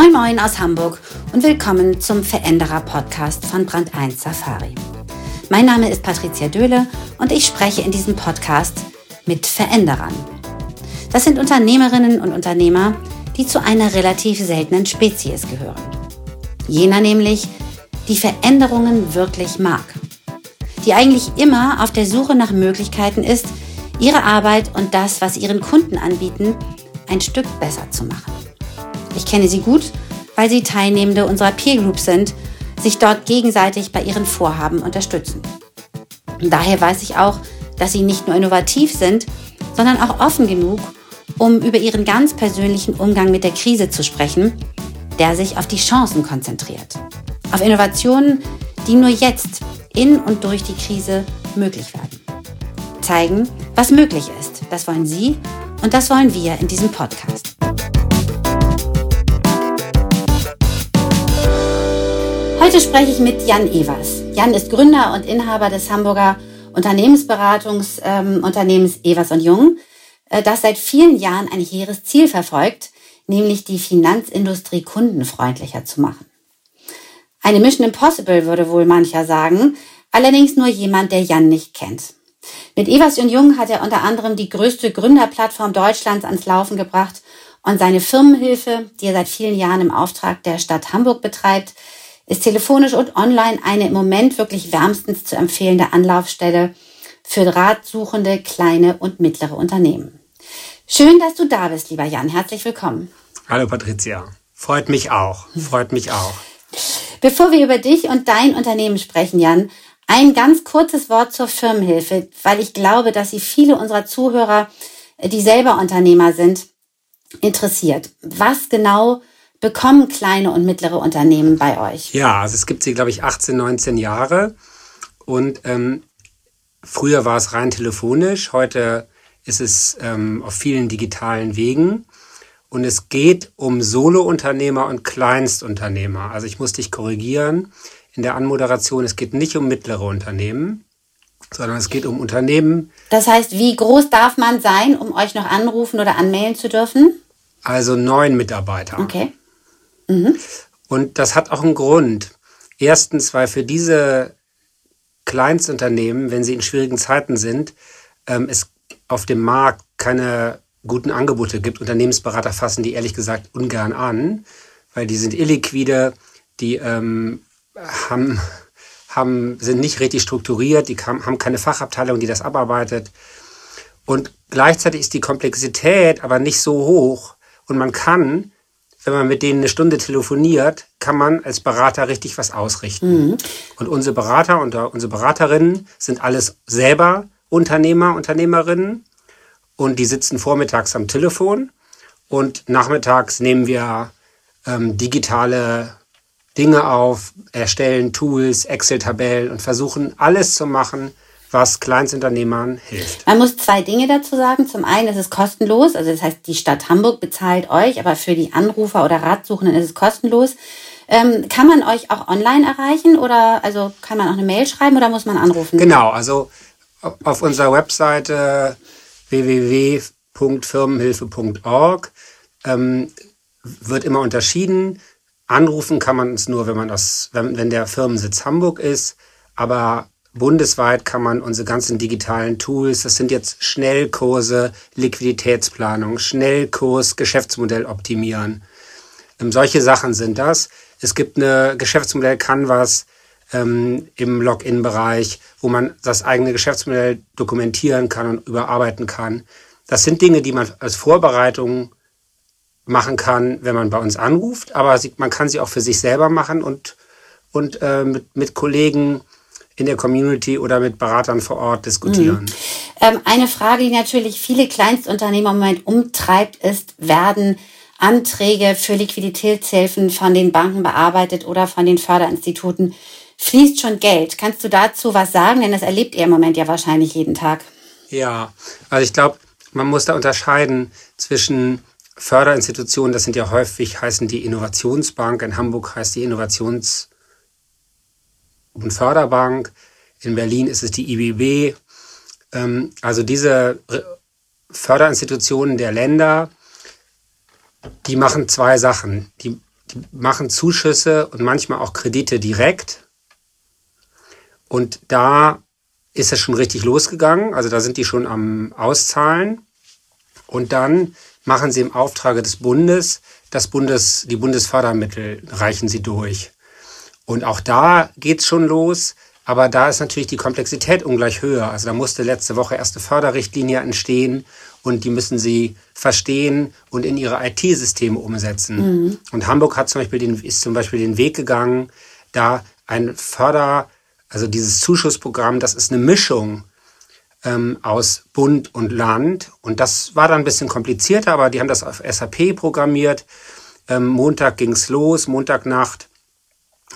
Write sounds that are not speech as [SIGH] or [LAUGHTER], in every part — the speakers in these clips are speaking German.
Moin Moin aus Hamburg und willkommen zum Veränderer Podcast von Brand 1 Safari. Mein Name ist Patricia Döhle und ich spreche in diesem Podcast mit Veränderern. Das sind Unternehmerinnen und Unternehmer, die zu einer relativ seltenen Spezies gehören. Jener nämlich, die Veränderungen wirklich mag. Die eigentlich immer auf der Suche nach Möglichkeiten ist, ihre Arbeit und das, was ihren Kunden anbieten, ein Stück besser zu machen. Ich kenne sie gut, weil sie Teilnehmende unserer Peer Group sind, sich dort gegenseitig bei ihren Vorhaben unterstützen. Und daher weiß ich auch, dass sie nicht nur innovativ sind, sondern auch offen genug, um über ihren ganz persönlichen Umgang mit der Krise zu sprechen, der sich auf die Chancen konzentriert. Auf Innovationen, die nur jetzt in und durch die Krise möglich werden. Zeigen, was möglich ist. Das wollen Sie und das wollen wir in diesem Podcast. Heute spreche ich mit Jan Evers. Jan ist Gründer und Inhaber des Hamburger Unternehmensberatungsunternehmens ähm, Evers und Jung, äh, das seit vielen Jahren ein hehres Ziel verfolgt, nämlich die Finanzindustrie kundenfreundlicher zu machen. Eine Mission Impossible würde wohl mancher sagen, allerdings nur jemand, der Jan nicht kennt. Mit Evers und Jung hat er unter anderem die größte Gründerplattform Deutschlands ans Laufen gebracht und seine Firmenhilfe, die er seit vielen Jahren im Auftrag der Stadt Hamburg betreibt, ist telefonisch und online eine im Moment wirklich wärmstens zu empfehlende Anlaufstelle für ratsuchende kleine und mittlere Unternehmen. Schön, dass du da bist, lieber Jan. Herzlich willkommen. Hallo Patricia. Freut mich auch. Freut mich auch. Bevor wir über dich und dein Unternehmen sprechen, Jan, ein ganz kurzes Wort zur Firmenhilfe, weil ich glaube, dass sie viele unserer Zuhörer, die selber Unternehmer sind, interessiert. Was genau bekommen kleine und mittlere Unternehmen bei euch? Ja, also es gibt sie, glaube ich, 18, 19 Jahre. Und ähm, früher war es rein telefonisch, heute ist es ähm, auf vielen digitalen Wegen. Und es geht um Solo-Unternehmer und Kleinstunternehmer. Also ich muss dich korrigieren in der Anmoderation, es geht nicht um mittlere Unternehmen, sondern es geht um Unternehmen. Das heißt, wie groß darf man sein, um euch noch anrufen oder anmelden zu dürfen? Also neun Mitarbeiter. Okay. Mhm. Und das hat auch einen Grund. Erstens, weil für diese Kleinstunternehmen, wenn sie in schwierigen Zeiten sind, ähm, es auf dem Markt keine guten Angebote gibt. Unternehmensberater fassen die ehrlich gesagt ungern an, weil die sind illiquide, die ähm, haben, haben, sind nicht richtig strukturiert, die haben keine Fachabteilung, die das abarbeitet. Und gleichzeitig ist die Komplexität aber nicht so hoch und man kann wenn man mit denen eine Stunde telefoniert, kann man als Berater richtig was ausrichten. Mhm. Und unsere Berater und unsere Beraterinnen sind alles selber Unternehmer, Unternehmerinnen. Und die sitzen vormittags am Telefon und nachmittags nehmen wir ähm, digitale Dinge auf, erstellen Tools, Excel-Tabellen und versuchen alles zu machen, was Kleinstunternehmern hilft. Man muss zwei Dinge dazu sagen. Zum einen ist es kostenlos, also das heißt, die Stadt Hamburg bezahlt euch, aber für die Anrufer oder Ratsuchenden ist es kostenlos. Ähm, kann man euch auch online erreichen oder also kann man auch eine Mail schreiben oder muss man anrufen? Genau, also auf unserer Webseite www.firmenhilfe.org ähm, wird immer unterschieden. Anrufen kann man uns nur, wenn man aus, wenn, wenn der Firmensitz Hamburg ist. Aber Bundesweit kann man unsere ganzen digitalen Tools, das sind jetzt Schnellkurse, Liquiditätsplanung, Schnellkurs, Geschäftsmodell optimieren. Ähm, solche Sachen sind das. Es gibt eine Geschäftsmodell Canvas ähm, im Login-Bereich, wo man das eigene Geschäftsmodell dokumentieren kann und überarbeiten kann. Das sind Dinge, die man als Vorbereitung machen kann, wenn man bei uns anruft, aber man kann sie auch für sich selber machen und, und äh, mit, mit Kollegen in der Community oder mit Beratern vor Ort diskutieren. Mhm. Ähm, eine Frage, die natürlich viele Kleinstunternehmer im Moment umtreibt, ist, werden Anträge für Liquiditätshilfen von den Banken bearbeitet oder von den Förderinstituten? Fließt schon Geld? Kannst du dazu was sagen? Denn das erlebt ihr im Moment ja wahrscheinlich jeden Tag. Ja, also ich glaube, man muss da unterscheiden zwischen Förderinstitutionen, das sind ja häufig, heißen die Innovationsbank, in Hamburg heißt die Innovations und Förderbank. In Berlin ist es die IBB. Ähm, also diese Förderinstitutionen der Länder, die machen zwei Sachen. Die, die machen Zuschüsse und manchmal auch Kredite direkt. Und da ist es schon richtig losgegangen. Also da sind die schon am Auszahlen. Und dann machen sie im Auftrage des Bundes das Bundes, die Bundesfördermittel reichen sie durch. Und auch da geht's schon los. Aber da ist natürlich die Komplexität ungleich höher. Also da musste letzte Woche erste Förderrichtlinie entstehen und die müssen sie verstehen und in ihre IT-Systeme umsetzen. Mhm. Und Hamburg hat zum Beispiel den, ist zum Beispiel den Weg gegangen, da ein Förder, also dieses Zuschussprogramm, das ist eine Mischung ähm, aus Bund und Land. Und das war dann ein bisschen komplizierter, aber die haben das auf SAP programmiert. Ähm, Montag ging's los, Montagnacht.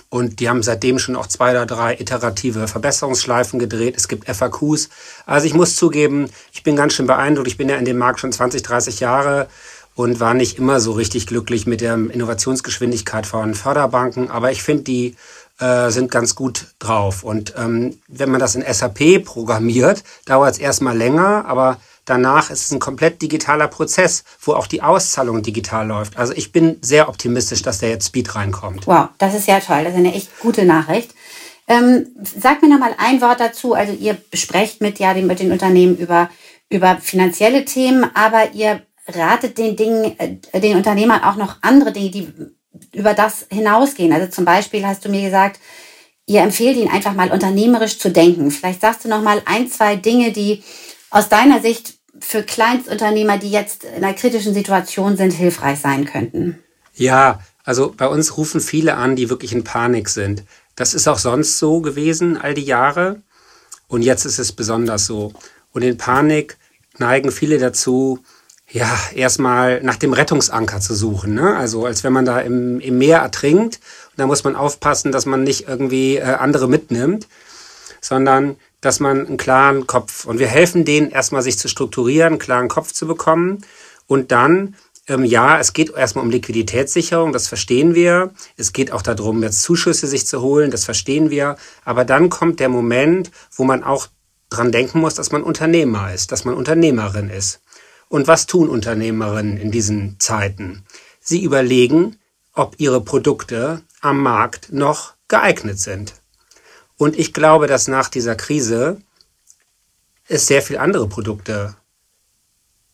Und die haben seitdem schon auch zwei oder drei iterative Verbesserungsschleifen gedreht. Es gibt FAQs. Also ich muss zugeben, ich bin ganz schön beeindruckt. Ich bin ja in dem Markt schon 20, 30 Jahre und war nicht immer so richtig glücklich mit der Innovationsgeschwindigkeit von Förderbanken. Aber ich finde, die äh, sind ganz gut drauf. Und ähm, wenn man das in SAP programmiert, dauert es erstmal länger, aber Danach ist es ein komplett digitaler Prozess, wo auch die Auszahlung digital läuft. Also ich bin sehr optimistisch, dass da jetzt Speed reinkommt. Wow, das ist ja toll. Das ist eine echt gute Nachricht. Ähm, sag mir noch mal ein Wort dazu. Also ihr besprecht mit ja mit den Unternehmen über über finanzielle Themen, aber ihr ratet den Dingen, äh, den Unternehmern auch noch andere Dinge, die über das hinausgehen. Also zum Beispiel hast du mir gesagt, ihr empfehlt ihnen einfach mal unternehmerisch zu denken. Vielleicht sagst du noch mal ein, zwei Dinge, die aus deiner Sicht für Kleinstunternehmer, die jetzt in einer kritischen Situation sind, hilfreich sein könnten? Ja, also bei uns rufen viele an, die wirklich in Panik sind. Das ist auch sonst so gewesen all die Jahre und jetzt ist es besonders so. Und in Panik neigen viele dazu, ja, erstmal nach dem Rettungsanker zu suchen. Ne? Also als wenn man da im, im Meer ertrinkt und da muss man aufpassen, dass man nicht irgendwie äh, andere mitnimmt, sondern dass man einen klaren Kopf und wir helfen denen erstmal sich zu strukturieren, einen klaren Kopf zu bekommen und dann ähm, ja, es geht erstmal um Liquiditätssicherung, das verstehen wir. Es geht auch darum, jetzt Zuschüsse sich zu holen, das verstehen wir. Aber dann kommt der Moment, wo man auch dran denken muss, dass man Unternehmer ist, dass man Unternehmerin ist. Und was tun Unternehmerinnen in diesen Zeiten? Sie überlegen, ob ihre Produkte am Markt noch geeignet sind. Und ich glaube, dass nach dieser Krise es sehr viele andere Produkte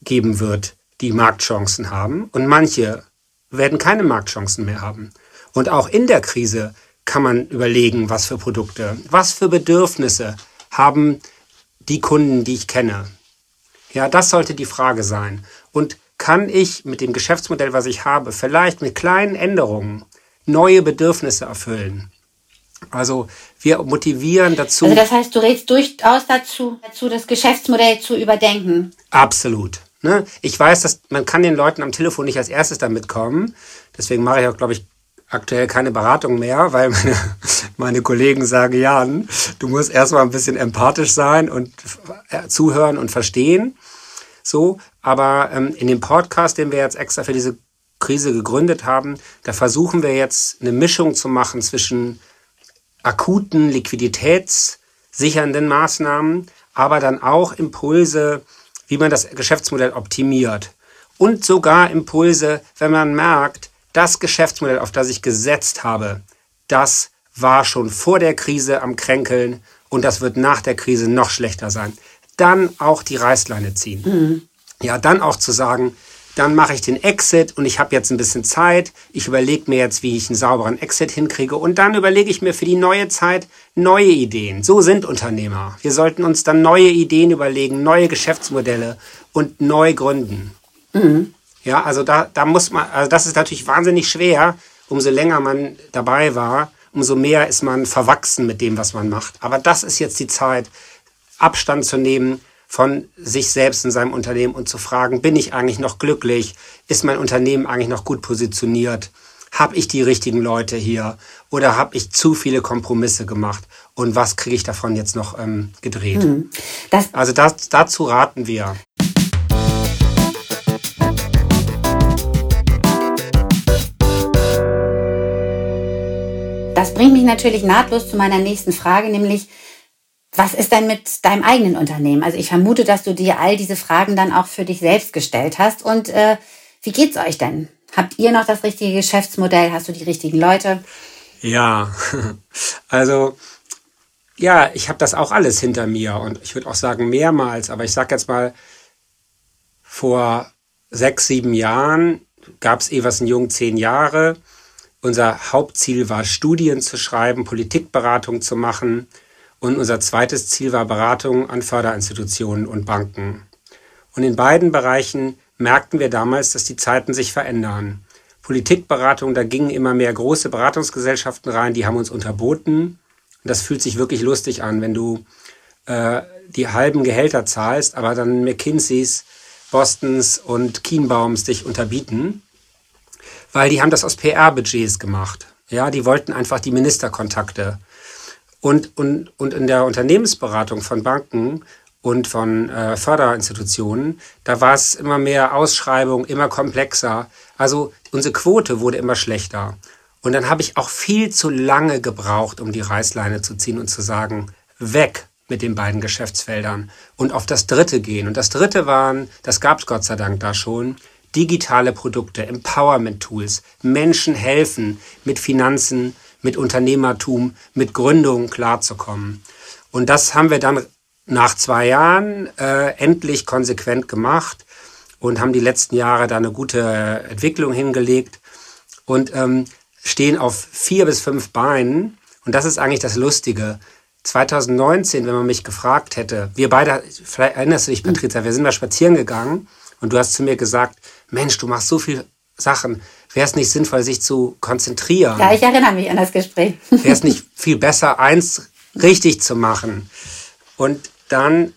geben wird, die Marktchancen haben. Und manche werden keine Marktchancen mehr haben. Und auch in der Krise kann man überlegen, was für Produkte, was für Bedürfnisse haben die Kunden, die ich kenne. Ja, das sollte die Frage sein. Und kann ich mit dem Geschäftsmodell, was ich habe, vielleicht mit kleinen Änderungen neue Bedürfnisse erfüllen? Also wir motivieren dazu. Also das heißt, du redest durchaus dazu, dazu das Geschäftsmodell zu überdenken. Absolut. Ne? Ich weiß, dass man kann den Leuten am Telefon nicht als erstes damit kommen. Deswegen mache ich auch, glaube ich, aktuell keine Beratung mehr, weil meine, [LAUGHS] meine Kollegen sagen, Jan, du musst erstmal ein bisschen empathisch sein und äh, zuhören und verstehen. So, aber ähm, in dem Podcast, den wir jetzt extra für diese Krise gegründet haben, da versuchen wir jetzt eine Mischung zu machen zwischen akuten liquiditätssichernden Maßnahmen, aber dann auch Impulse, wie man das Geschäftsmodell optimiert. Und sogar Impulse, wenn man merkt, das Geschäftsmodell, auf das ich gesetzt habe, das war schon vor der Krise am Kränkeln und das wird nach der Krise noch schlechter sein. Dann auch die Reißleine ziehen. Mhm. Ja, dann auch zu sagen, dann mache ich den Exit und ich habe jetzt ein bisschen Zeit. Ich überlege mir jetzt, wie ich einen sauberen Exit hinkriege und dann überlege ich mir für die neue Zeit neue Ideen. So sind Unternehmer. Wir sollten uns dann neue Ideen überlegen, neue Geschäftsmodelle und neu gründen. Mhm. Ja, also da, da muss man, also das ist natürlich wahnsinnig schwer. Umso länger man dabei war, umso mehr ist man verwachsen mit dem, was man macht. Aber das ist jetzt die Zeit, Abstand zu nehmen, von sich selbst in seinem Unternehmen und zu fragen, bin ich eigentlich noch glücklich? Ist mein Unternehmen eigentlich noch gut positioniert? Habe ich die richtigen Leute hier oder habe ich zu viele Kompromisse gemacht? Und was kriege ich davon jetzt noch ähm, gedreht? Hm. Das also das, dazu raten wir. Das bringt mich natürlich nahtlos zu meiner nächsten Frage, nämlich was ist denn mit deinem eigenen Unternehmen? Also ich vermute, dass du dir all diese Fragen dann auch für dich selbst gestellt hast. Und äh, wie geht's euch denn? Habt ihr noch das richtige Geschäftsmodell? Hast du die richtigen Leute? Ja, [LAUGHS] also ja, ich habe das auch alles hinter mir und ich würde auch sagen mehrmals, aber ich sage jetzt mal, vor sechs, sieben Jahren gab es Eversen Jung zehn Jahre. Unser Hauptziel war, Studien zu schreiben, Politikberatung zu machen. Und unser zweites Ziel war Beratung an Förderinstitutionen und Banken. Und in beiden Bereichen merkten wir damals, dass die Zeiten sich verändern. Politikberatung, da gingen immer mehr große Beratungsgesellschaften rein, die haben uns unterboten. Und das fühlt sich wirklich lustig an, wenn du äh, die halben Gehälter zahlst, aber dann McKinseys, Bostons und Kienbaums dich unterbieten, weil die haben das aus PR-Budgets gemacht. Ja, die wollten einfach die Ministerkontakte. Und, und, und in der Unternehmensberatung von Banken und von äh, Förderinstitutionen, da war es immer mehr Ausschreibung, immer komplexer. Also unsere Quote wurde immer schlechter. Und dann habe ich auch viel zu lange gebraucht, um die Reißleine zu ziehen und zu sagen, weg mit den beiden Geschäftsfeldern und auf das dritte gehen. Und das dritte waren, das gab es Gott sei Dank da schon, digitale Produkte, Empowerment-Tools, Menschen helfen, mit Finanzen, mit Unternehmertum, mit Gründungen klarzukommen. Und das haben wir dann nach zwei Jahren äh, endlich konsequent gemacht und haben die letzten Jahre da eine gute Entwicklung hingelegt und ähm, stehen auf vier bis fünf Beinen. Und das ist eigentlich das Lustige. 2019, wenn man mich gefragt hätte, wir beide, vielleicht erinnerst du dich, Patricia, wir sind mal spazieren gegangen und du hast zu mir gesagt, Mensch, du machst so viele Sachen, wäre es nicht sinnvoll, sich zu konzentrieren? Ja, ich erinnere mich an das Gespräch. [LAUGHS] Wäre es nicht viel besser, eins richtig zu machen? Und dann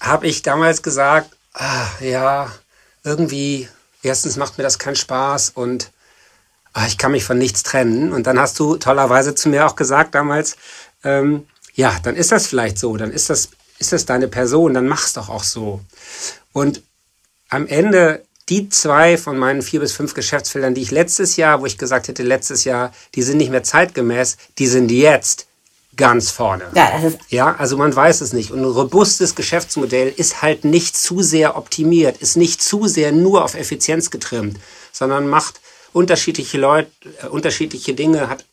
habe ich damals gesagt, ah, ja, irgendwie, erstens macht mir das keinen Spaß und ah, ich kann mich von nichts trennen. Und dann hast du tollerweise zu mir auch gesagt damals, ähm, ja, dann ist das vielleicht so, dann ist das, ist das deine Person, dann mach's doch auch so. Und am Ende die zwei von meinen vier bis fünf Geschäftsfeldern, die ich letztes Jahr, wo ich gesagt hätte, letztes Jahr, die sind nicht mehr zeitgemäß, die sind jetzt ganz vorne. Ja, das ist ja, also man weiß es nicht. Und ein robustes Geschäftsmodell ist halt nicht zu sehr optimiert, ist nicht zu sehr nur auf Effizienz getrimmt, sondern macht unterschiedliche Leute, äh, unterschiedliche Dinge, hat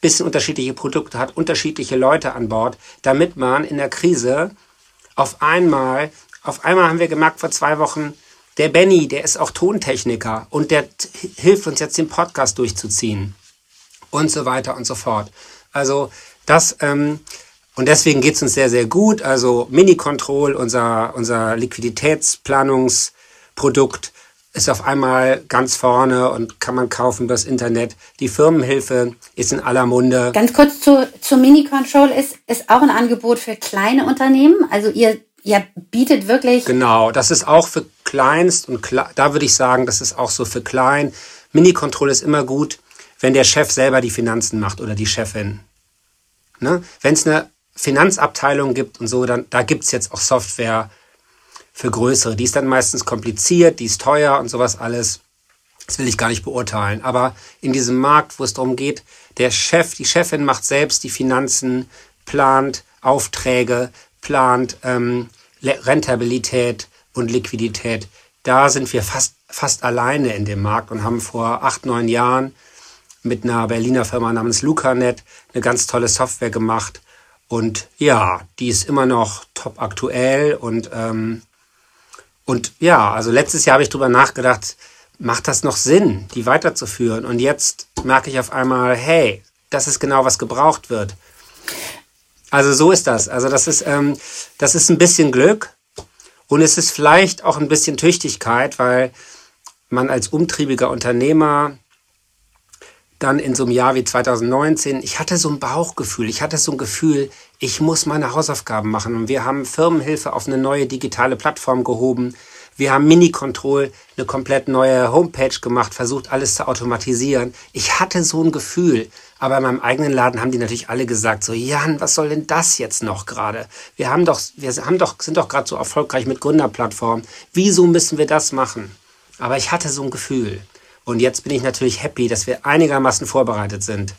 bisschen unterschiedliche Produkte, hat unterschiedliche Leute an Bord, damit man in der Krise auf einmal, auf einmal haben wir gemerkt vor zwei Wochen, der Benny, der ist auch Tontechniker und der hilft uns jetzt den Podcast durchzuziehen und so weiter und so fort. Also das ähm, und deswegen geht es uns sehr, sehr gut. Also Mini-Control, unser, unser Liquiditätsplanungsprodukt, ist auf einmal ganz vorne und kann man kaufen übers Internet. Die Firmenhilfe ist in aller Munde. Ganz kurz zu, zu Mini-Control ist, ist auch ein Angebot für kleine Unternehmen. Also ihr, ihr bietet wirklich. Genau, das ist auch für Kleinst und da würde ich sagen, das ist auch so für klein. Mini-Control ist immer gut, wenn der Chef selber die Finanzen macht oder die Chefin. Ne? Wenn es eine Finanzabteilung gibt und so, dann da gibt es jetzt auch Software für größere. Die ist dann meistens kompliziert, die ist teuer und sowas alles. Das will ich gar nicht beurteilen. Aber in diesem Markt, wo es darum geht, der Chef, die Chefin macht selbst die Finanzen, plant Aufträge, plant ähm, Rentabilität und Liquidität. Da sind wir fast, fast alleine in dem Markt und haben vor acht, neun Jahren mit einer Berliner Firma namens LucaNet eine ganz tolle Software gemacht. Und ja, die ist immer noch top aktuell und ähm, und ja, also letztes Jahr habe ich drüber nachgedacht, macht das noch Sinn, die weiterzuführen? Und jetzt merke ich auf einmal, hey, das ist genau, was gebraucht wird. Also so ist das. Also das ist, ähm, das ist ein bisschen Glück und es ist vielleicht auch ein bisschen Tüchtigkeit, weil man als umtriebiger Unternehmer dann in so einem Jahr wie 2019, ich hatte so ein Bauchgefühl, ich hatte so ein Gefühl, ich muss meine Hausaufgaben machen. Und wir haben Firmenhilfe auf eine neue digitale Plattform gehoben. Wir haben Mini-Control, eine komplett neue Homepage gemacht, versucht alles zu automatisieren. Ich hatte so ein Gefühl. Aber in meinem eigenen Laden haben die natürlich alle gesagt, so Jan, was soll denn das jetzt noch gerade? Wir haben doch, wir haben doch, sind doch gerade so erfolgreich mit Gründerplattformen. Wieso müssen wir das machen? Aber ich hatte so ein Gefühl. Und jetzt bin ich natürlich happy, dass wir einigermaßen vorbereitet sind.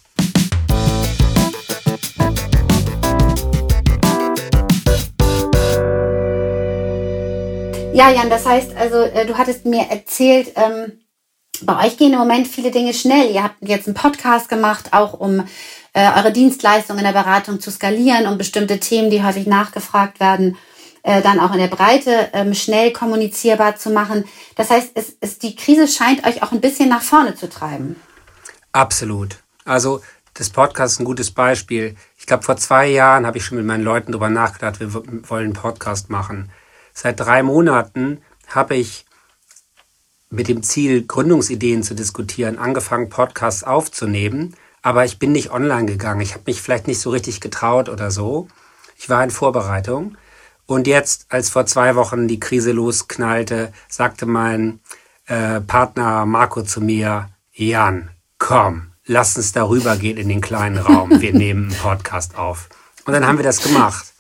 Ja, Jan, das heißt also, äh, du hattest mir erzählt, ähm, bei euch gehen im Moment viele Dinge schnell. Ihr habt jetzt einen Podcast gemacht, auch um äh, eure Dienstleistungen in der Beratung zu skalieren, um bestimmte Themen, die häufig nachgefragt werden, äh, dann auch in der Breite ähm, schnell kommunizierbar zu machen. Das heißt, es, es, die Krise scheint euch auch ein bisschen nach vorne zu treiben. Absolut. Also das Podcast ist ein gutes Beispiel. Ich glaube, vor zwei Jahren habe ich schon mit meinen Leuten darüber nachgedacht, wir wollen einen Podcast machen. Seit drei Monaten habe ich mit dem Ziel, Gründungsideen zu diskutieren, angefangen, Podcasts aufzunehmen. Aber ich bin nicht online gegangen. Ich habe mich vielleicht nicht so richtig getraut oder so. Ich war in Vorbereitung. Und jetzt, als vor zwei Wochen die Krise losknallte, sagte mein äh, Partner Marco zu mir, Jan, komm, lass uns darüber gehen in den kleinen Raum. Wir [LAUGHS] nehmen einen Podcast auf. Und dann haben wir das gemacht.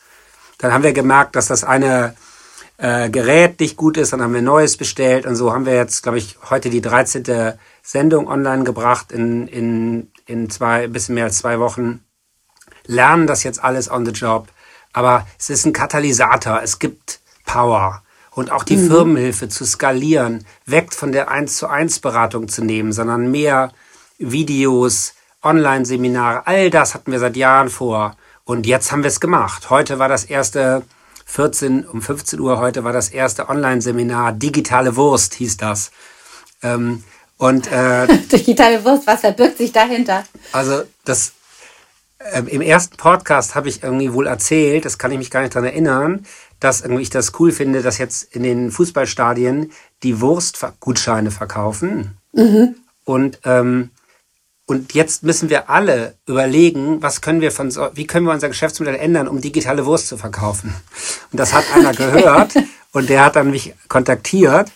Dann haben wir gemerkt, dass das eine äh, Gerät nicht gut ist, dann haben wir Neues bestellt und so haben wir jetzt, glaube ich, heute die 13. Sendung online gebracht in, in, in zwei, ein bisschen mehr als zwei Wochen. Lernen das jetzt alles on the job. Aber es ist ein Katalysator, es gibt Power. Und auch die mhm. Firmenhilfe zu skalieren, weg von der 1 zu 1 Beratung zu nehmen, sondern mehr Videos, Online-Seminare, all das hatten wir seit Jahren vor. Und jetzt haben wir es gemacht. Heute war das erste 14 um 15 Uhr heute war das erste Online-Seminar Digitale Wurst hieß das. Ähm, und äh, [LAUGHS] digitale Wurst, was verbirgt sich dahinter? Also das äh, im ersten Podcast habe ich irgendwie wohl erzählt, das kann ich mich gar nicht dran erinnern, dass irgendwie ich das cool finde, dass jetzt in den Fußballstadien die Wurstgutscheine verkaufen. Mhm. Und ähm, und jetzt müssen wir alle überlegen, was können wir von so, wie können wir unser Geschäftsmodell ändern, um digitale Wurst zu verkaufen. Und das hat einer gehört und der hat dann mich kontaktiert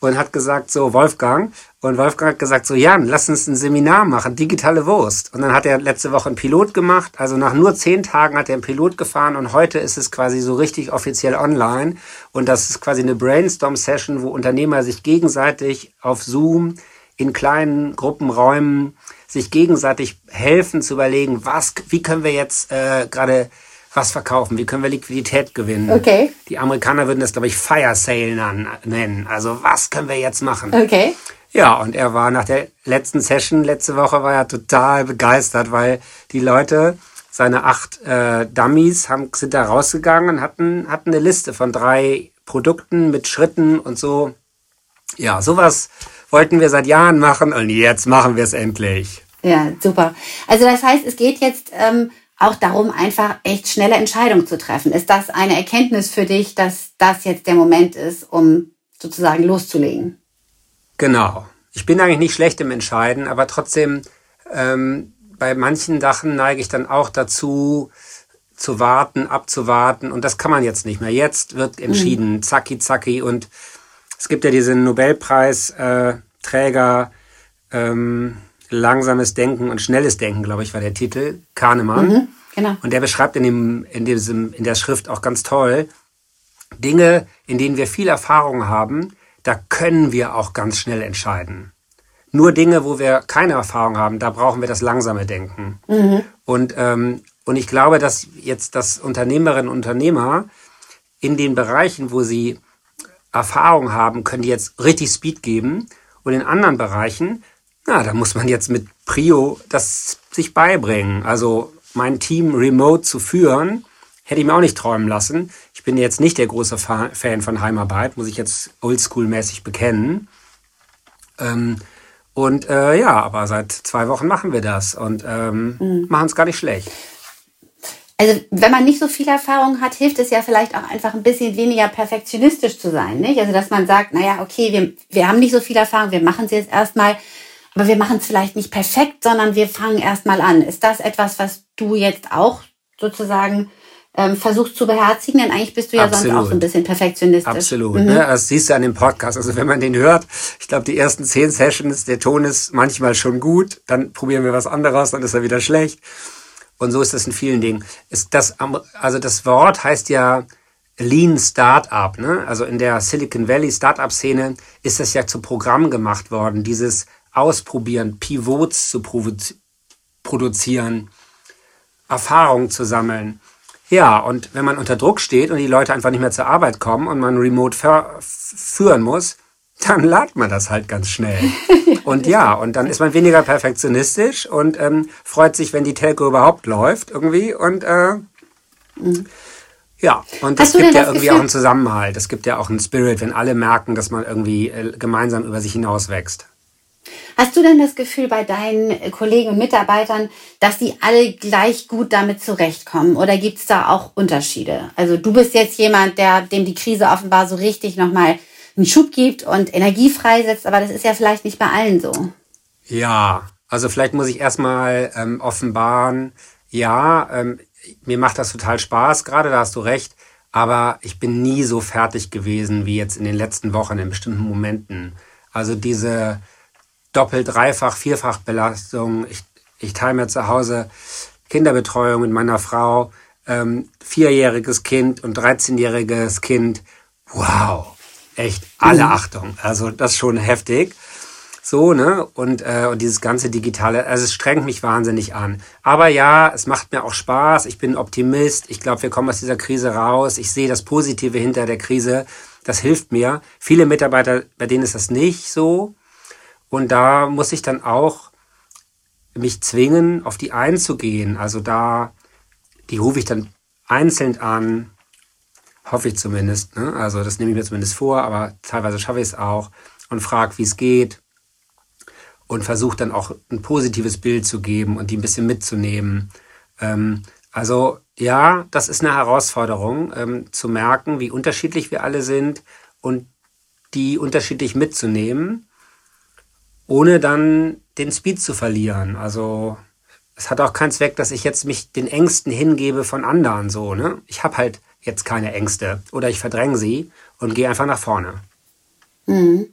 und hat gesagt, so Wolfgang. Und Wolfgang hat gesagt, so Jan, lass uns ein Seminar machen, digitale Wurst. Und dann hat er letzte Woche einen Pilot gemacht. Also nach nur zehn Tagen hat er einen Pilot gefahren und heute ist es quasi so richtig offiziell online. Und das ist quasi eine Brainstorm-Session, wo Unternehmer sich gegenseitig auf Zoom in kleinen Gruppenräumen sich gegenseitig helfen zu überlegen, was, wie können wir jetzt äh, gerade was verkaufen, wie können wir Liquidität gewinnen. Okay. Die Amerikaner würden das, glaube ich, Fire Sale nennen. Also was können wir jetzt machen? Okay. Ja, und er war nach der letzten Session letzte Woche war er total begeistert, weil die Leute, seine acht äh, Dummies, haben, sind da rausgegangen und hatten, hatten eine Liste von drei Produkten mit Schritten und so. Ja, sowas wollten wir seit Jahren machen und jetzt machen wir es endlich. Ja, super. Also das heißt, es geht jetzt ähm, auch darum, einfach echt schnelle Entscheidungen zu treffen. Ist das eine Erkenntnis für dich, dass das jetzt der Moment ist, um sozusagen loszulegen? Genau. Ich bin eigentlich nicht schlecht im Entscheiden, aber trotzdem ähm, bei manchen Sachen neige ich dann auch dazu, zu warten, abzuwarten. Und das kann man jetzt nicht mehr. Jetzt wird entschieden, mhm. zacki, zacki. Und es gibt ja diesen Nobelpreisträger, ähm, Langsames Denken und Schnelles Denken, glaube ich, war der Titel, Kahnemann. Mhm, genau. Und der beschreibt in, dem, in, diesem, in der Schrift auch ganz toll, Dinge, in denen wir viel Erfahrung haben, da können wir auch ganz schnell entscheiden. Nur Dinge, wo wir keine Erfahrung haben, da brauchen wir das langsame Denken. Mhm. Und, ähm, und ich glaube, dass jetzt das Unternehmerinnen und Unternehmer in den Bereichen, wo sie Erfahrung haben, können die jetzt richtig Speed geben. Und in anderen Bereichen, na, da muss man jetzt mit Prio das sich beibringen. Also mein Team remote zu führen, hätte ich mir auch nicht träumen lassen. Ich bin jetzt nicht der große Fan von Heimarbeit, muss ich jetzt oldschool-mäßig bekennen. Ähm, und äh, ja, aber seit zwei Wochen machen wir das und ähm, mhm. machen es gar nicht schlecht. Also wenn man nicht so viel Erfahrung hat, hilft es ja vielleicht auch einfach ein bisschen weniger perfektionistisch zu sein. Nicht? Also dass man sagt, naja, okay, wir, wir haben nicht so viel Erfahrung, wir machen es jetzt erstmal, aber wir machen es vielleicht nicht perfekt, sondern wir fangen erstmal an. Ist das etwas, was du jetzt auch sozusagen ähm, versuchst zu beherzigen? Denn eigentlich bist du ja Absolut. sonst auch so ein bisschen perfektionistisch. Absolut. Mhm. Ne? Das siehst du an dem Podcast. Also wenn man den hört, ich glaube, die ersten zehn Sessions, der Ton ist manchmal schon gut, dann probieren wir was anderes, dann ist er wieder schlecht. Und so ist das in vielen Dingen. Ist das, also das Wort heißt ja Lean Startup. Ne? Also in der Silicon Valley Startup-Szene ist das ja zu Programm gemacht worden, dieses Ausprobieren, Pivots zu produzieren, Erfahrungen zu sammeln. Ja, und wenn man unter Druck steht und die Leute einfach nicht mehr zur Arbeit kommen und man remote führen muss, dann lat man das halt ganz schnell. [LAUGHS] Und ja, und dann ist man weniger perfektionistisch und ähm, freut sich, wenn die Telco überhaupt läuft irgendwie. Und äh, mhm. ja, und es gibt ja irgendwie Gefühl? auch einen Zusammenhalt. Es gibt ja auch einen Spirit, wenn alle merken, dass man irgendwie äh, gemeinsam über sich hinaus wächst. Hast du denn das Gefühl bei deinen Kollegen und Mitarbeitern, dass die alle gleich gut damit zurechtkommen? Oder gibt es da auch Unterschiede? Also du bist jetzt jemand, der dem die Krise offenbar so richtig nochmal einen Schub gibt und Energie freisetzt, aber das ist ja vielleicht nicht bei allen so. Ja, also vielleicht muss ich erstmal ähm, offenbaren, ja, ähm, mir macht das total Spaß, gerade da hast du recht, aber ich bin nie so fertig gewesen wie jetzt in den letzten Wochen in bestimmten Momenten. Also diese doppelt, dreifach, vierfach Belastung. Ich, ich teile mir zu Hause Kinderbetreuung mit meiner Frau, ähm, vierjähriges Kind und 13-jähriges Kind. Wow echt alle mhm. Achtung. Also das ist schon heftig. So, ne? Und, äh, und dieses ganze Digitale, also es strengt mich wahnsinnig an. Aber ja, es macht mir auch Spaß. Ich bin Optimist. Ich glaube, wir kommen aus dieser Krise raus. Ich sehe das Positive hinter der Krise. Das hilft mir. Viele Mitarbeiter, bei denen ist das nicht so. Und da muss ich dann auch mich zwingen, auf die einzugehen. Also da, die rufe ich dann einzeln an, Hoffe ich zumindest. Ne? Also das nehme ich mir zumindest vor, aber teilweise schaffe ich es auch und frage, wie es geht und versuche dann auch ein positives Bild zu geben und die ein bisschen mitzunehmen. Ähm, also ja, das ist eine Herausforderung, ähm, zu merken, wie unterschiedlich wir alle sind und die unterschiedlich mitzunehmen, ohne dann den Speed zu verlieren. Also es hat auch keinen Zweck, dass ich jetzt mich den Ängsten hingebe von anderen so. Ne? Ich habe halt jetzt keine Ängste oder ich verdränge sie und gehe einfach nach vorne. Mhm.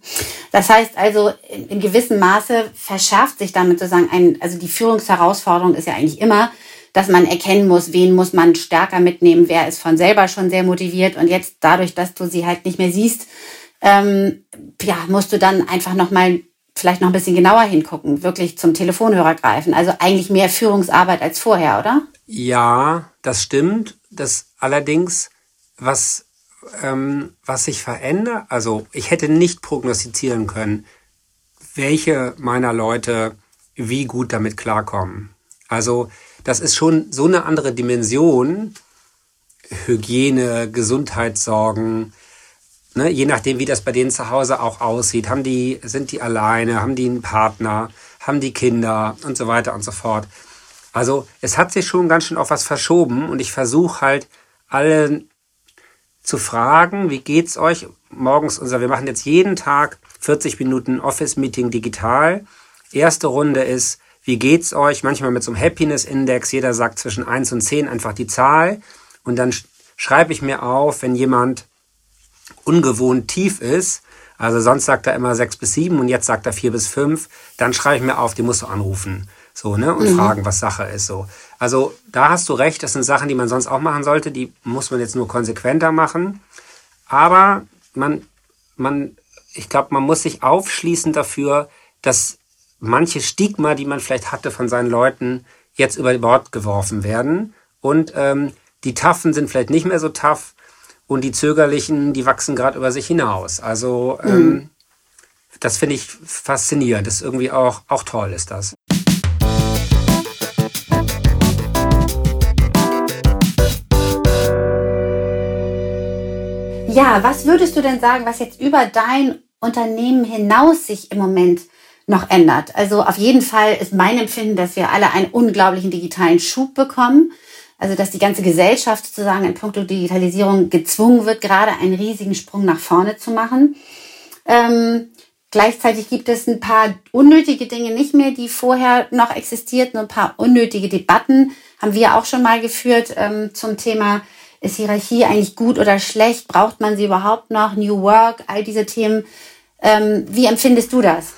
Das heißt also, in gewissem Maße verschärft sich damit sozusagen ein, also die Führungsherausforderung ist ja eigentlich immer, dass man erkennen muss, wen muss man stärker mitnehmen, wer ist von selber schon sehr motiviert und jetzt dadurch, dass du sie halt nicht mehr siehst, ähm, ja, musst du dann einfach nochmal vielleicht noch ein bisschen genauer hingucken, wirklich zum Telefonhörer greifen. Also eigentlich mehr Führungsarbeit als vorher, oder? Ja, das stimmt. Das allerdings, was, ähm, was sich verändert, also ich hätte nicht prognostizieren können, welche meiner Leute wie gut damit klarkommen. Also das ist schon so eine andere Dimension. Hygiene, Gesundheitssorgen, ne, je nachdem, wie das bei denen zu Hause auch aussieht. Haben die, sind die alleine, haben die einen Partner, haben die Kinder und so weiter und so fort. Also es hat sich schon ganz schön auf was verschoben und ich versuche halt alle zu fragen, wie geht's euch morgens unser, wir machen jetzt jeden Tag 40 Minuten Office Meeting digital. Erste Runde ist, wie geht's euch? Manchmal mit so einem Happiness Index, jeder sagt zwischen 1 und 10 einfach die Zahl und dann schreibe ich mir auf, wenn jemand ungewohnt tief ist, also sonst sagt er immer 6 bis 7 und jetzt sagt er 4 bis 5, dann schreibe ich mir auf, die musst du anrufen so, ne? Und mhm. fragen, was Sache ist. So. Also da hast du recht, das sind Sachen, die man sonst auch machen sollte, die muss man jetzt nur konsequenter machen. Aber man, man, ich glaube, man muss sich aufschließen dafür, dass manche Stigma, die man vielleicht hatte von seinen Leuten, jetzt über Bord geworfen werden. Und ähm, die Taffen sind vielleicht nicht mehr so tough und die Zögerlichen, die wachsen gerade über sich hinaus. Also ähm, mhm. das finde ich faszinierend. Das ist irgendwie auch, auch toll, ist das. Ja, was würdest du denn sagen, was jetzt über dein Unternehmen hinaus sich im Moment noch ändert? Also auf jeden Fall ist mein Empfinden, dass wir alle einen unglaublichen digitalen Schub bekommen. Also dass die ganze Gesellschaft sozusagen in puncto Digitalisierung gezwungen wird, gerade einen riesigen Sprung nach vorne zu machen. Ähm, gleichzeitig gibt es ein paar unnötige Dinge nicht mehr, die vorher noch existierten. Ein paar unnötige Debatten haben wir auch schon mal geführt ähm, zum Thema ist Hierarchie eigentlich gut oder schlecht? Braucht man sie überhaupt noch? New Work, all diese Themen. Ähm, wie empfindest du das?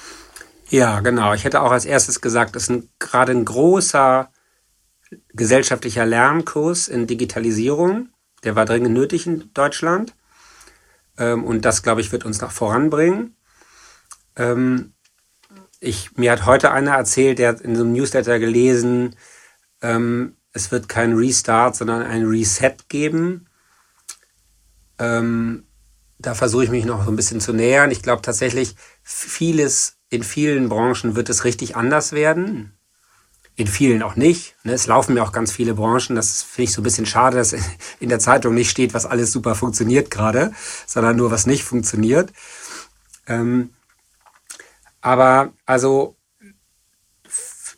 Ja, genau. Ich hätte auch als erstes gesagt, das ist ein, gerade ein großer gesellschaftlicher Lernkurs in Digitalisierung. Der war dringend nötig in Deutschland. Ähm, und das, glaube ich, wird uns noch voranbringen. Ähm, ich, mir hat heute einer erzählt, der hat in so einem Newsletter gelesen, ähm, es wird kein Restart, sondern ein Reset geben. Ähm, da versuche ich mich noch so ein bisschen zu nähern. Ich glaube tatsächlich, vieles in vielen Branchen wird es richtig anders werden. In vielen auch nicht. Ne? Es laufen mir auch ganz viele Branchen. Das finde ich so ein bisschen schade, dass [LAUGHS] in der Zeitung nicht steht, was alles super funktioniert gerade, sondern nur, was nicht funktioniert. Ähm, aber also,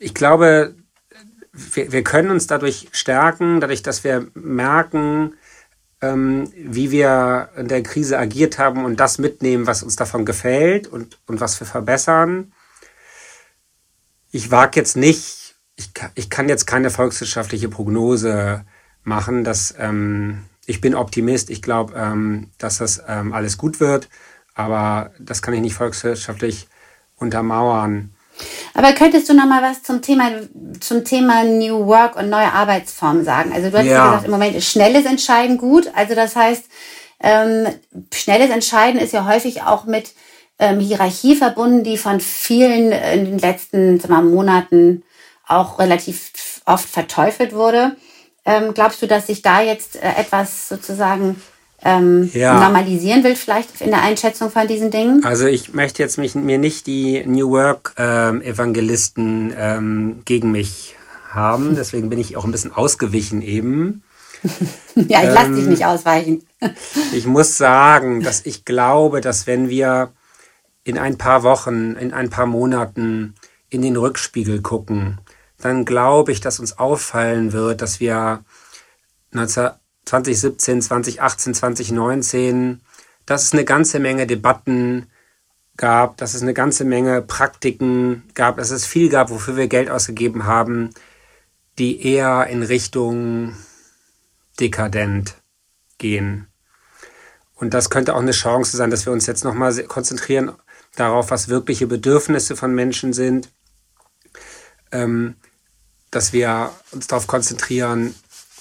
ich glaube, wir, wir können uns dadurch stärken, dadurch, dass wir merken, ähm, wie wir in der Krise agiert haben und das mitnehmen, was uns davon gefällt und, und was wir verbessern. Ich wage jetzt nicht, ich, ich kann jetzt keine volkswirtschaftliche Prognose machen, dass ähm, ich bin Optimist, ich glaube, ähm, dass das ähm, alles gut wird, aber das kann ich nicht volkswirtschaftlich untermauern. Aber könntest du noch mal was zum Thema, zum Thema New Work und neue Arbeitsformen sagen? Also du hast ja, gesagt, im Moment ist schnelles Entscheiden gut. Also das heißt, ähm, schnelles Entscheiden ist ja häufig auch mit ähm, Hierarchie verbunden, die von vielen in den letzten mal, Monaten auch relativ oft verteufelt wurde. Ähm, glaubst du, dass sich da jetzt äh, etwas sozusagen ähm, ja. normalisieren will, vielleicht in der Einschätzung von diesen Dingen? Also ich möchte jetzt mich, mir nicht die New Work-Evangelisten ähm, ähm, gegen mich haben. [LAUGHS] Deswegen bin ich auch ein bisschen ausgewichen eben. [LAUGHS] ja, ich lasse dich ähm, nicht ausweichen. [LAUGHS] ich muss sagen, dass ich glaube, dass wenn wir in ein paar Wochen, in ein paar Monaten in den Rückspiegel gucken, dann glaube ich, dass uns auffallen wird, dass wir 19 2017, 2018, 2019, dass es eine ganze Menge Debatten gab, dass es eine ganze Menge Praktiken gab, dass es viel gab, wofür wir Geld ausgegeben haben, die eher in Richtung dekadent gehen. Und das könnte auch eine Chance sein, dass wir uns jetzt nochmal konzentrieren darauf, was wirkliche Bedürfnisse von Menschen sind, ähm, dass wir uns darauf konzentrieren,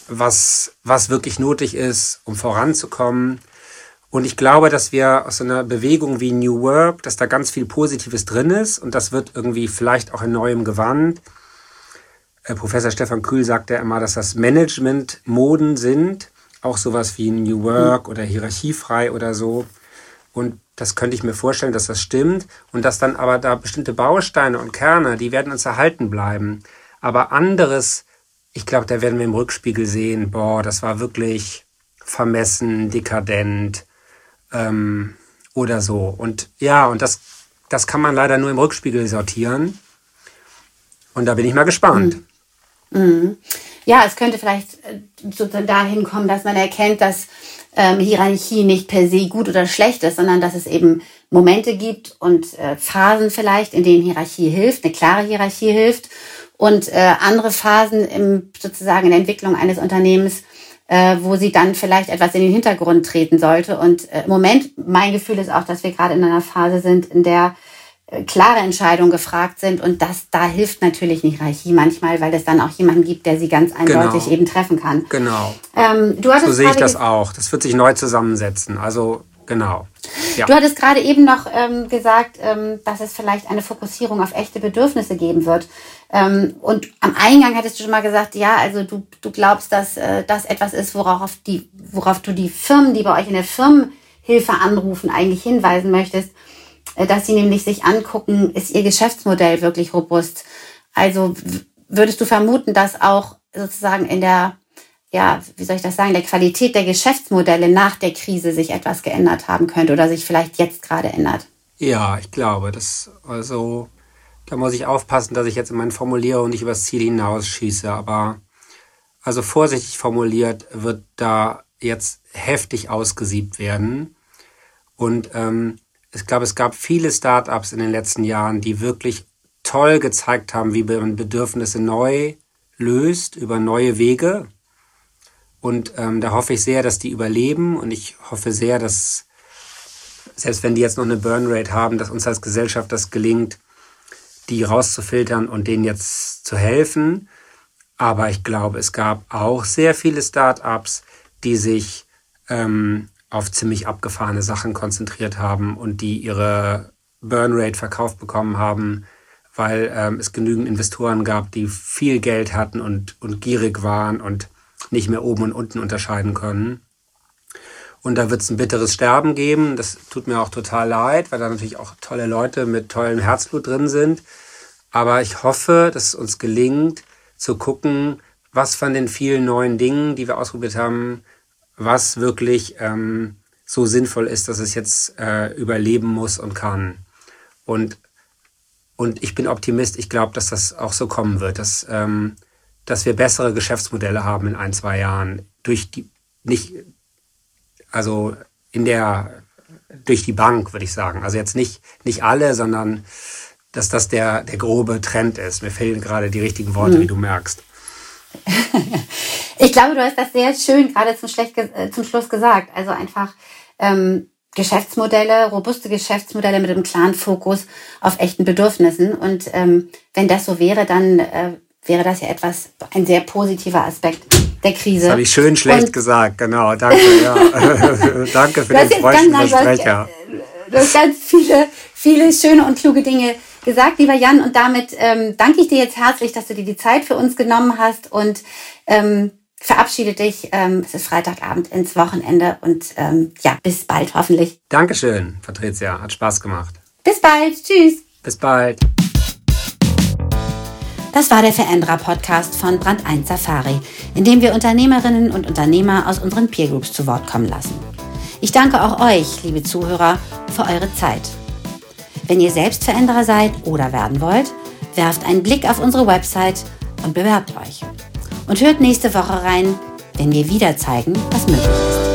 was, was wirklich nötig ist, um voranzukommen. Und ich glaube, dass wir aus einer Bewegung wie New Work, dass da ganz viel Positives drin ist und das wird irgendwie vielleicht auch in neuem Gewand. Äh, Professor Stefan Kühl sagt ja immer, dass das Management-Moden sind, auch sowas wie New Work oder hierarchiefrei oder so. Und das könnte ich mir vorstellen, dass das stimmt und dass dann aber da bestimmte Bausteine und Kerne, die werden uns erhalten bleiben. Aber anderes ich glaube, da werden wir im Rückspiegel sehen, boah, das war wirklich vermessen, dekadent ähm, oder so. Und ja, und das, das kann man leider nur im Rückspiegel sortieren. Und da bin ich mal gespannt. Mhm. mhm. Ja, es könnte vielleicht äh, sozusagen dahin kommen, dass man erkennt, dass ähm, Hierarchie nicht per se gut oder schlecht ist, sondern dass es eben Momente gibt und äh, Phasen vielleicht, in denen Hierarchie hilft, eine klare Hierarchie hilft und äh, andere Phasen im, sozusagen in der Entwicklung eines Unternehmens, äh, wo sie dann vielleicht etwas in den Hintergrund treten sollte. Und äh, im Moment, mein Gefühl ist auch, dass wir gerade in einer Phase sind, in der äh, klare Entscheidungen gefragt sind und das da hilft natürlich nicht Hierarchie manchmal, weil es dann auch jemanden gibt, der sie ganz eindeutig genau. eben treffen kann. Genau. Ähm, du so sehe ich das auch. Das wird sich neu zusammensetzen. Also Genau. Ja. Du hattest gerade eben noch ähm, gesagt, ähm, dass es vielleicht eine Fokussierung auf echte Bedürfnisse geben wird. Ähm, und am Eingang hattest du schon mal gesagt, ja, also du, du glaubst, dass äh, das etwas ist, worauf, die, worauf du die Firmen, die bei euch in der Firmenhilfe anrufen, eigentlich hinweisen möchtest, äh, dass sie nämlich sich angucken, ist ihr Geschäftsmodell wirklich robust? Also würdest du vermuten, dass auch sozusagen in der ja, wie soll ich das sagen, der Qualität der Geschäftsmodelle nach der Krise sich etwas geändert haben könnte oder sich vielleicht jetzt gerade ändert? Ja, ich glaube, das, also, da muss ich aufpassen, dass ich jetzt in meinen Formulierungen nicht übers Ziel hinausschieße, aber, also vorsichtig formuliert wird da jetzt heftig ausgesiebt werden. Und ähm, ich glaube, es gab viele Startups in den letzten Jahren, die wirklich toll gezeigt haben, wie man Bedürfnisse neu löst über neue Wege. Und ähm, da hoffe ich sehr, dass die überleben und ich hoffe sehr, dass selbst wenn die jetzt noch eine Burnrate haben, dass uns als Gesellschaft das gelingt, die rauszufiltern und denen jetzt zu helfen. Aber ich glaube, es gab auch sehr viele Startups, die sich ähm, auf ziemlich abgefahrene Sachen konzentriert haben und die ihre Burnrate verkauft bekommen haben, weil ähm, es genügend Investoren gab, die viel Geld hatten und, und gierig waren und nicht mehr oben und unten unterscheiden können. Und da wird es ein bitteres Sterben geben. Das tut mir auch total leid, weil da natürlich auch tolle Leute mit tollem Herzblut drin sind. Aber ich hoffe, dass es uns gelingt, zu gucken, was von den vielen neuen Dingen, die wir ausprobiert haben, was wirklich ähm, so sinnvoll ist, dass es jetzt äh, überleben muss und kann. Und, und ich bin Optimist. Ich glaube, dass das auch so kommen wird, dass, ähm, dass wir bessere Geschäftsmodelle haben in ein, zwei Jahren. Durch die, nicht, also in der, durch die Bank, würde ich sagen. Also jetzt nicht, nicht alle, sondern dass das der, der grobe Trend ist. Mir fehlen gerade die richtigen Worte, mhm. wie du merkst. [LAUGHS] ich glaube, du hast das sehr schön gerade zum, Schlecht, äh, zum Schluss gesagt. Also einfach ähm, Geschäftsmodelle, robuste Geschäftsmodelle mit einem klaren Fokus auf echten Bedürfnissen. Und ähm, wenn das so wäre, dann äh, wäre das ja etwas, ein sehr positiver Aspekt der Krise. Das habe ich schön schlecht und gesagt, genau. Danke, ja. [LAUGHS] [LAUGHS] Danke für den freundlichen Versprecher. Du hast ganz viele, viele schöne und kluge Dinge gesagt, lieber Jan. Und damit ähm, danke ich dir jetzt herzlich, dass du dir die Zeit für uns genommen hast und ähm, verabschiede dich. Ähm, es ist Freitagabend ins Wochenende und ähm, ja, bis bald hoffentlich. Dankeschön, Patricia. Hat Spaß gemacht. Bis bald. Tschüss. Bis bald. Das war der Veränderer-Podcast von Brand 1 Safari, in dem wir Unternehmerinnen und Unternehmer aus unseren Peer Groups zu Wort kommen lassen. Ich danke auch euch, liebe Zuhörer, für eure Zeit. Wenn ihr selbst Veränderer seid oder werden wollt, werft einen Blick auf unsere Website und bewerbt euch. Und hört nächste Woche rein, wenn wir wieder zeigen, was möglich ist.